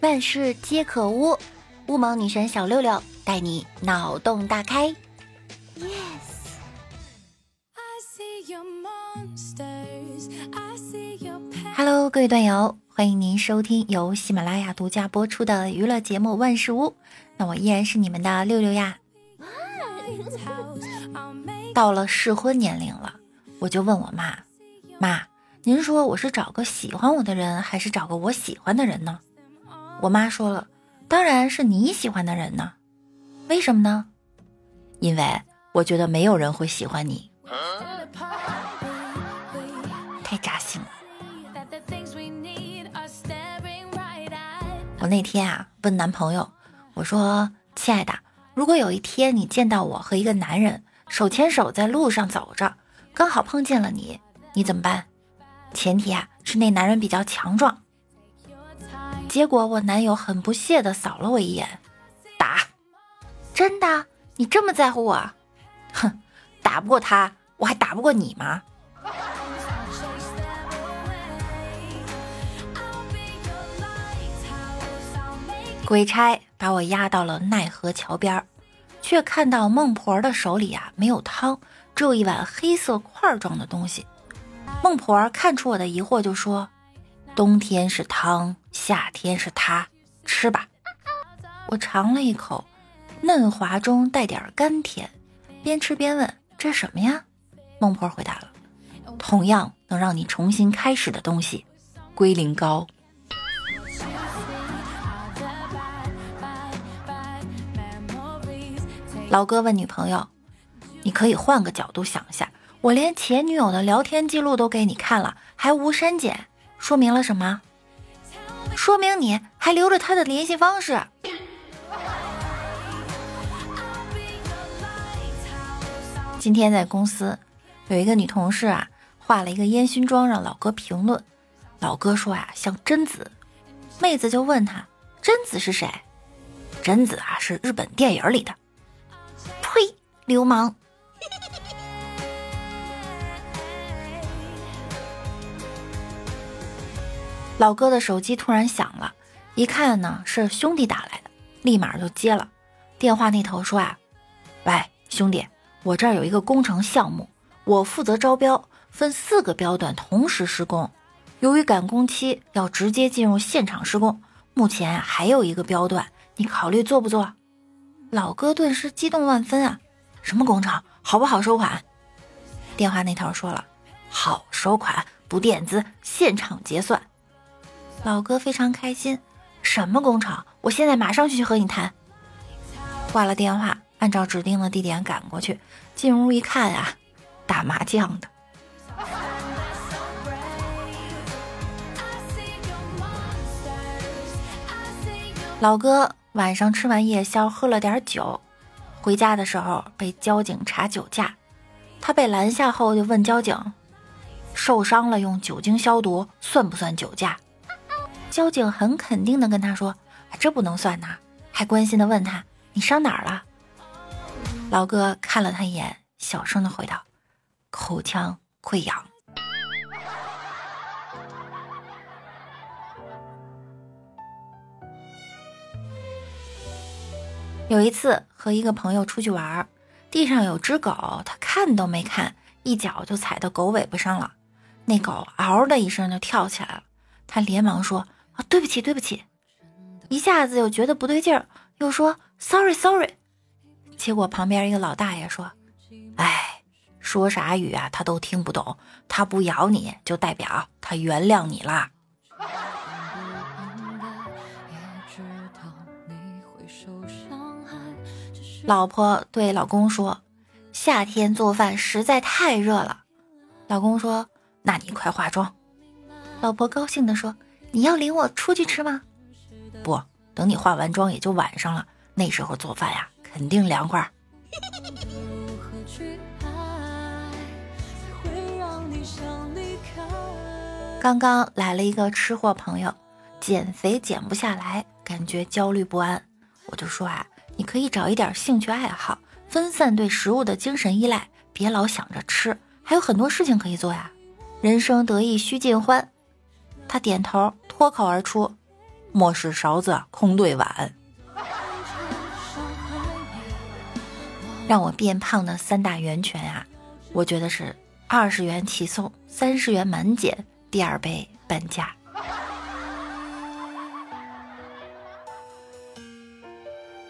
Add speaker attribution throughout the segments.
Speaker 1: 万事皆可污，乌蒙女神小六六带你脑洞大开。Hello，各位段友，欢迎您收听由喜马拉雅独家播出的娱乐节目《万事屋》。那我依然是你们的六六呀。到了适婚年龄了，我就问我妈：“妈，您说我是找个喜欢我的人，还是找个我喜欢的人呢？”我妈说了，当然是你喜欢的人呢。为什么呢？因为我觉得没有人会喜欢你。太扎心了。我那天啊问男朋友，我说：“亲爱的，如果有一天你见到我和一个男人手牵手在路上走着，刚好碰见了你，你怎么办？前提啊是那男人比较强壮。”结果我男友很不屑的扫了我一眼，打，真的？你这么在乎我？哼，打不过他，我还打不过你吗？鬼差把我押到了奈何桥边却看到孟婆的手里啊没有汤，只有一碗黑色块状的东西。孟婆看出我的疑惑，就说。冬天是汤，夏天是他，吃吧。我尝了一口，嫩滑中带点甘甜，边吃边问：“这什么呀？”孟婆回答了：“同样能让你重新开始的东西，龟苓膏。”老哥问女朋友：“你可以换个角度想一下，我连前女友的聊天记录都给你看了，还无删减。”说明了什么？说明你还留着他的联系方式。今天在公司有一个女同事啊，化了一个烟熏妆让老哥评论。老哥说呀，像贞子。妹子就问他，贞子是谁？贞子啊，是日本电影里的。呸，流氓！老哥的手机突然响了，一看呢是兄弟打来的，立马就接了。电话那头说啊：“喂，兄弟，我这儿有一个工程项目，我负责招标，分四个标段同时施工。由于赶工期，要直接进入现场施工。目前还有一个标段，你考虑做不做？”老哥顿时激动万分啊！什么工程？好不好收款？电话那头说了：“好收款，不垫资，现场结算。”老哥非常开心，什么工厂？我现在马上去和你谈。挂了电话，按照指定的地点赶过去。进屋一看啊，打麻将的。老哥晚上吃完夜宵，喝了点酒，回家的时候被交警查酒驾。他被拦下后就问交警：“受伤了用酒精消毒算不算酒驾？”交警很肯定的跟他说：“这不能算呐。”还关心的问他：“你伤哪儿了？”老哥看了他一眼，小声的回道：“口腔溃疡。”有一次和一个朋友出去玩，地上有只狗，他看都没看，一脚就踩到狗尾巴上了，那狗嗷的一声就跳起来了，他连忙说。啊，对不起，对不起，一下子又觉得不对劲儿，又说 sorry sorry，结果旁边一个老大爷说：“哎，说啥语啊，他都听不懂，他不咬你就代表他原谅你啦。”老婆对老公说：“夏天做饭实在太热了。”老公说：“那你快化妆。”老婆高兴地说。你要领我出去吃吗？不，等你化完妆也就晚上了，那时候做饭呀，肯定凉快。刚刚来了一个吃货朋友，减肥减不下来，感觉焦虑不安。我就说啊，你可以找一点兴趣爱好，分散对食物的精神依赖，别老想着吃，还有很多事情可以做呀。人生得意须尽欢。他点头，脱口而出：“莫使勺子空对碗。让我变胖的三大源泉啊，我觉得是二十元起送，三十元满减，第二杯半价。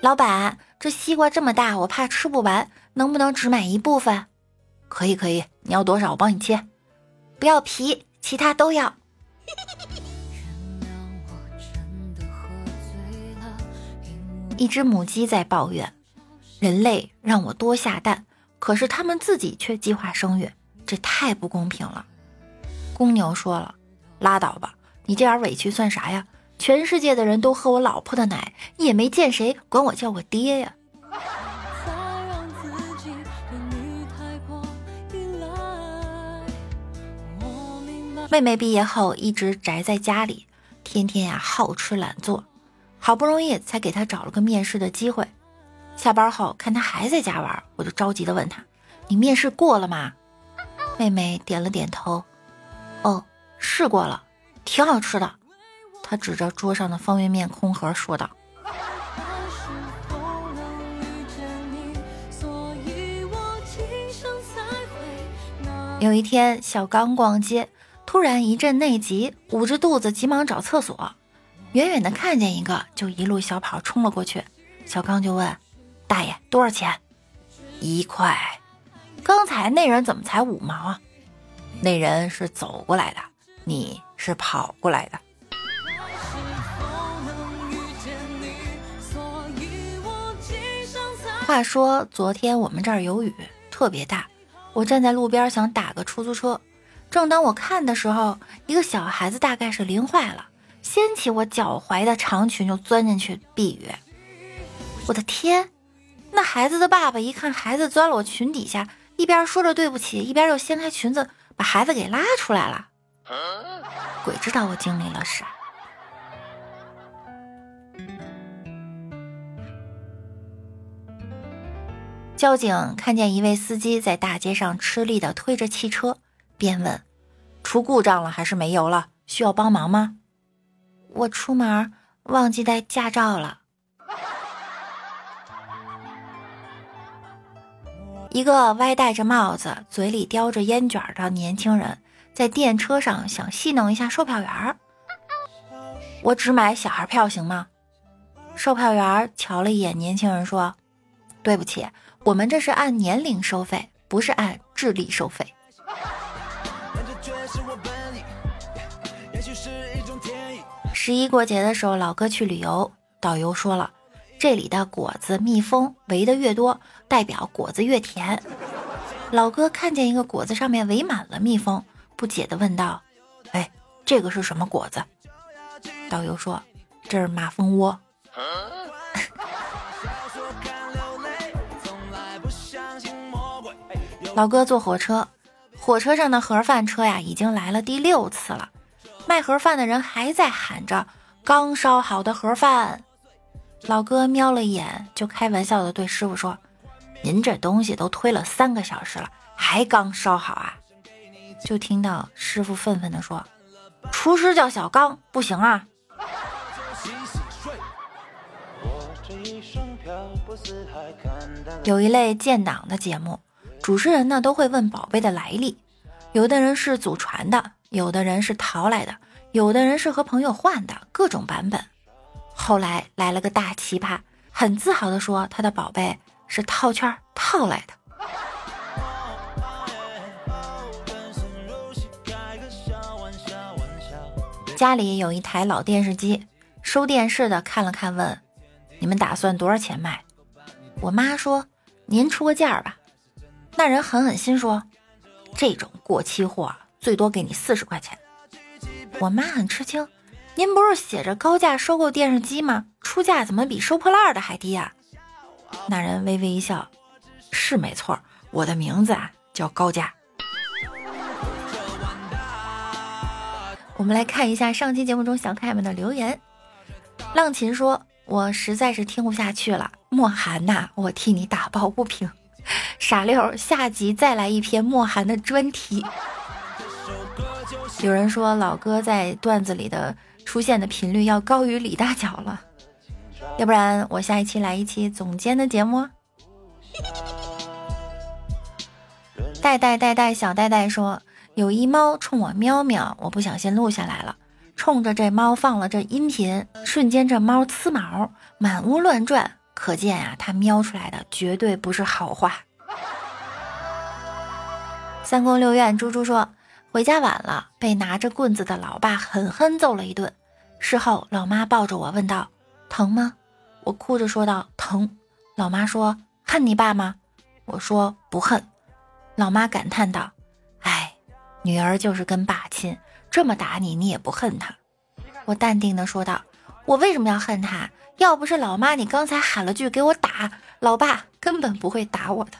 Speaker 1: 老板，这西瓜这么大，我怕吃不完，能不能只买一部分？
Speaker 2: 可以可以，你要多少我帮你切。
Speaker 1: 不要皮，其他都要。一只母鸡在抱怨。人类让我多下蛋，可是他们自己却计划生育，这太不公平了。公牛说了：“拉倒吧，你这点委屈算啥呀？全世界的人都喝我老婆的奶，也没见谁管我叫我爹呀。”妹妹毕业后一直宅在家里，天天呀好吃懒做，好不容易才给他找了个面试的机会。下班后看他还在家玩，我就着急的问他：“你面试过了吗？”妹妹点了点头：“哦，试过了，挺好吃的。”她指着桌上的方便面空盒说道。有一天，小刚逛街，突然一阵内急，捂着肚子急忙找厕所，远远的看见一个，就一路小跑冲了过去。小刚就问。大爷，多少钱？
Speaker 2: 一块。
Speaker 1: 刚才那人怎么才五毛啊？
Speaker 2: 那人是走过来的，你是跑过来的。
Speaker 1: 话说昨天我们这儿有雨，特别大。我站在路边想打个出租车，正当我看的时候，一个小孩子大概是淋坏了，掀起我脚踝的长裙就钻进去避雨。我的天！那孩子的爸爸一看孩子钻了我裙底下，一边说着对不起，一边又掀开裙子把孩子给拉出来了。鬼知道我经历了啥。交警看见一位司机在大街上吃力的推着汽车，便问：“出故障了还是没油了？需要帮忙吗？”我出门忘记带驾照了。一个歪戴着帽子、嘴里叼着烟卷的年轻人，在电车上想戏弄一下售票员我只买小孩票行吗？售票员瞧了一眼年轻人，说：“对不起，我们这是按年龄收费，不是按智力收费。”十一过节的时候，老哥去旅游，导游说了。这里的果子、蜜蜂围的越多，代表果子越甜。老哥看见一个果子上面围满了蜜蜂，不解地问道：“哎，这个是什么果子？”导游说：“这是马蜂窝。”老哥坐火车，火车上的盒饭车呀，已经来了第六次了。卖盒饭的人还在喊着：“刚烧好的盒饭。”老哥瞄了一眼，就开玩笑的对师傅说：“您这东西都推了三个小时了，还刚烧好啊？”就听到师傅愤愤地说：“厨师叫小刚，不行啊！”有一类建档的节目，主持人呢都会问宝贝的来历，有的人是祖传的，有的人是淘来的，有的人是和朋友换的，各种版本。后来来了个大奇葩，很自豪地说他的宝贝是套圈套来的。家里有一台老电视机，收电视的看了看，问：“你们打算多少钱卖？”我妈说：“您出个价吧。”那人狠狠心说：“这种过期货最多给你四十块钱。”我妈很吃惊。您不是写着高价收购电视机吗？出价怎么比收破烂的还低呀？那人微微一笑，是没错，我的名字啊叫高价。我们来看一下上期节目中小可爱们的留言。浪琴说：“我实在是听不下去了，莫寒呐，我替你打抱不平。”傻六，下集再来一篇莫寒的专题。有人说老哥在段子里的。出现的频率要高于李大脚了。要不然我下一期来一期总监的节目。戴戴戴戴小戴戴说，有一猫冲我喵喵，我不小心录下来了，冲着这猫放了这音频，瞬间这猫呲毛，满屋乱转，可见呀，它喵出来的绝对不是好话。三宫六院猪猪说，回家晚了，被拿着棍子的老爸狠狠揍了一顿。事后，老妈抱着我问道：“疼吗？”我哭着说道：“疼。”老妈说：“恨你爸吗？”我说：“不恨。”老妈感叹道：“哎，女儿就是跟爸亲，这么打你，你也不恨他。”我淡定的说道：“我为什么要恨他？要不是老妈，你刚才喊了句给我打，老爸根本不会打我的。”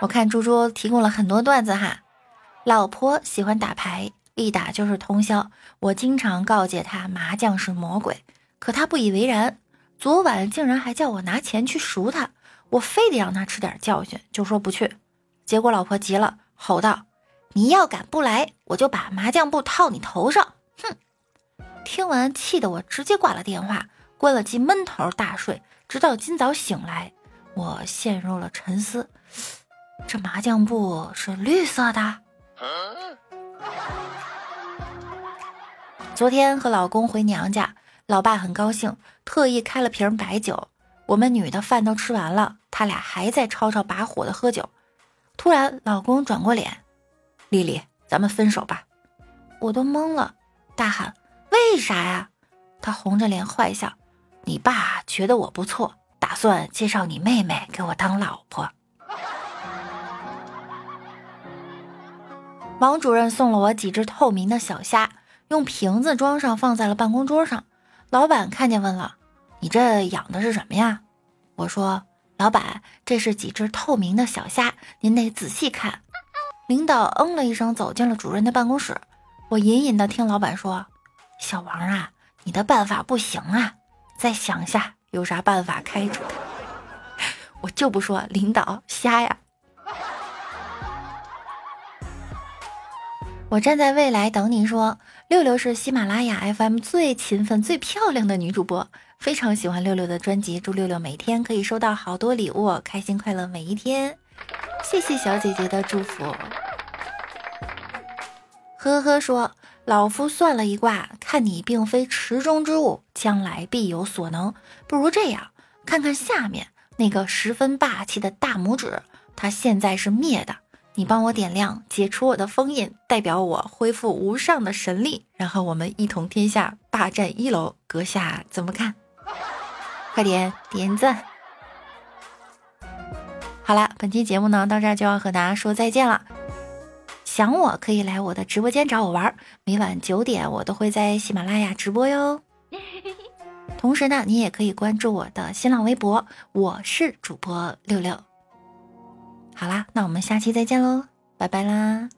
Speaker 1: 我看猪猪提供了很多段子哈，老婆喜欢打牌。一打就是通宵，我经常告诫他麻将是魔鬼，可他不以为然。昨晚竟然还叫我拿钱去赎他，我非得让他吃点教训，就说不去。结果老婆急了，吼道：“你要敢不来，我就把麻将布套你头上！”哼！听完气得我直接挂了电话，关了机闷头大睡，直到今早醒来，我陷入了沉思：这麻将布是绿色的。昨天和老公回娘家，老爸很高兴，特意开了瓶白酒。我们女的饭都吃完了，他俩还在吵吵把火的喝酒。突然，老公转过脸：“丽丽，咱们分手吧。”我都懵了，大喊：“为啥呀？”他红着脸坏笑：“你爸觉得我不错，打算介绍你妹妹给我当老婆。”王主任送了我几只透明的小虾。用瓶子装上，放在了办公桌上。老板看见问了：“你这养的是什么呀？”我说：“老板，这是几只透明的小虾，您得仔细看。”领导嗯了一声，走进了主任的办公室。我隐隐的听老板说：“小王啊，你的办法不行啊，再想下有啥办法开除他。”我就不说领导瞎呀。我站在未来等你说。六六是喜马拉雅 FM 最勤奋、最漂亮的女主播，非常喜欢六六的专辑，祝六六每天可以收到好多礼物，开心快乐每一天。谢谢小姐姐的祝福。呵呵说，老夫算了一卦，看你并非池中之物，将来必有所能。不如这样，看看下面那个十分霸气的大拇指，它现在是灭的。你帮我点亮，解除我的封印，代表我恢复无上的神力，然后我们一统天下，霸占一楼。阁下怎么看？快点点赞！好了，本期节目呢到这儿就要和大家说再见了。想我可以来我的直播间找我玩，每晚九点我都会在喜马拉雅直播哟。同时呢，你也可以关注我的新浪微博，我是主播六六。好啦，那我们下期再见喽，拜拜啦。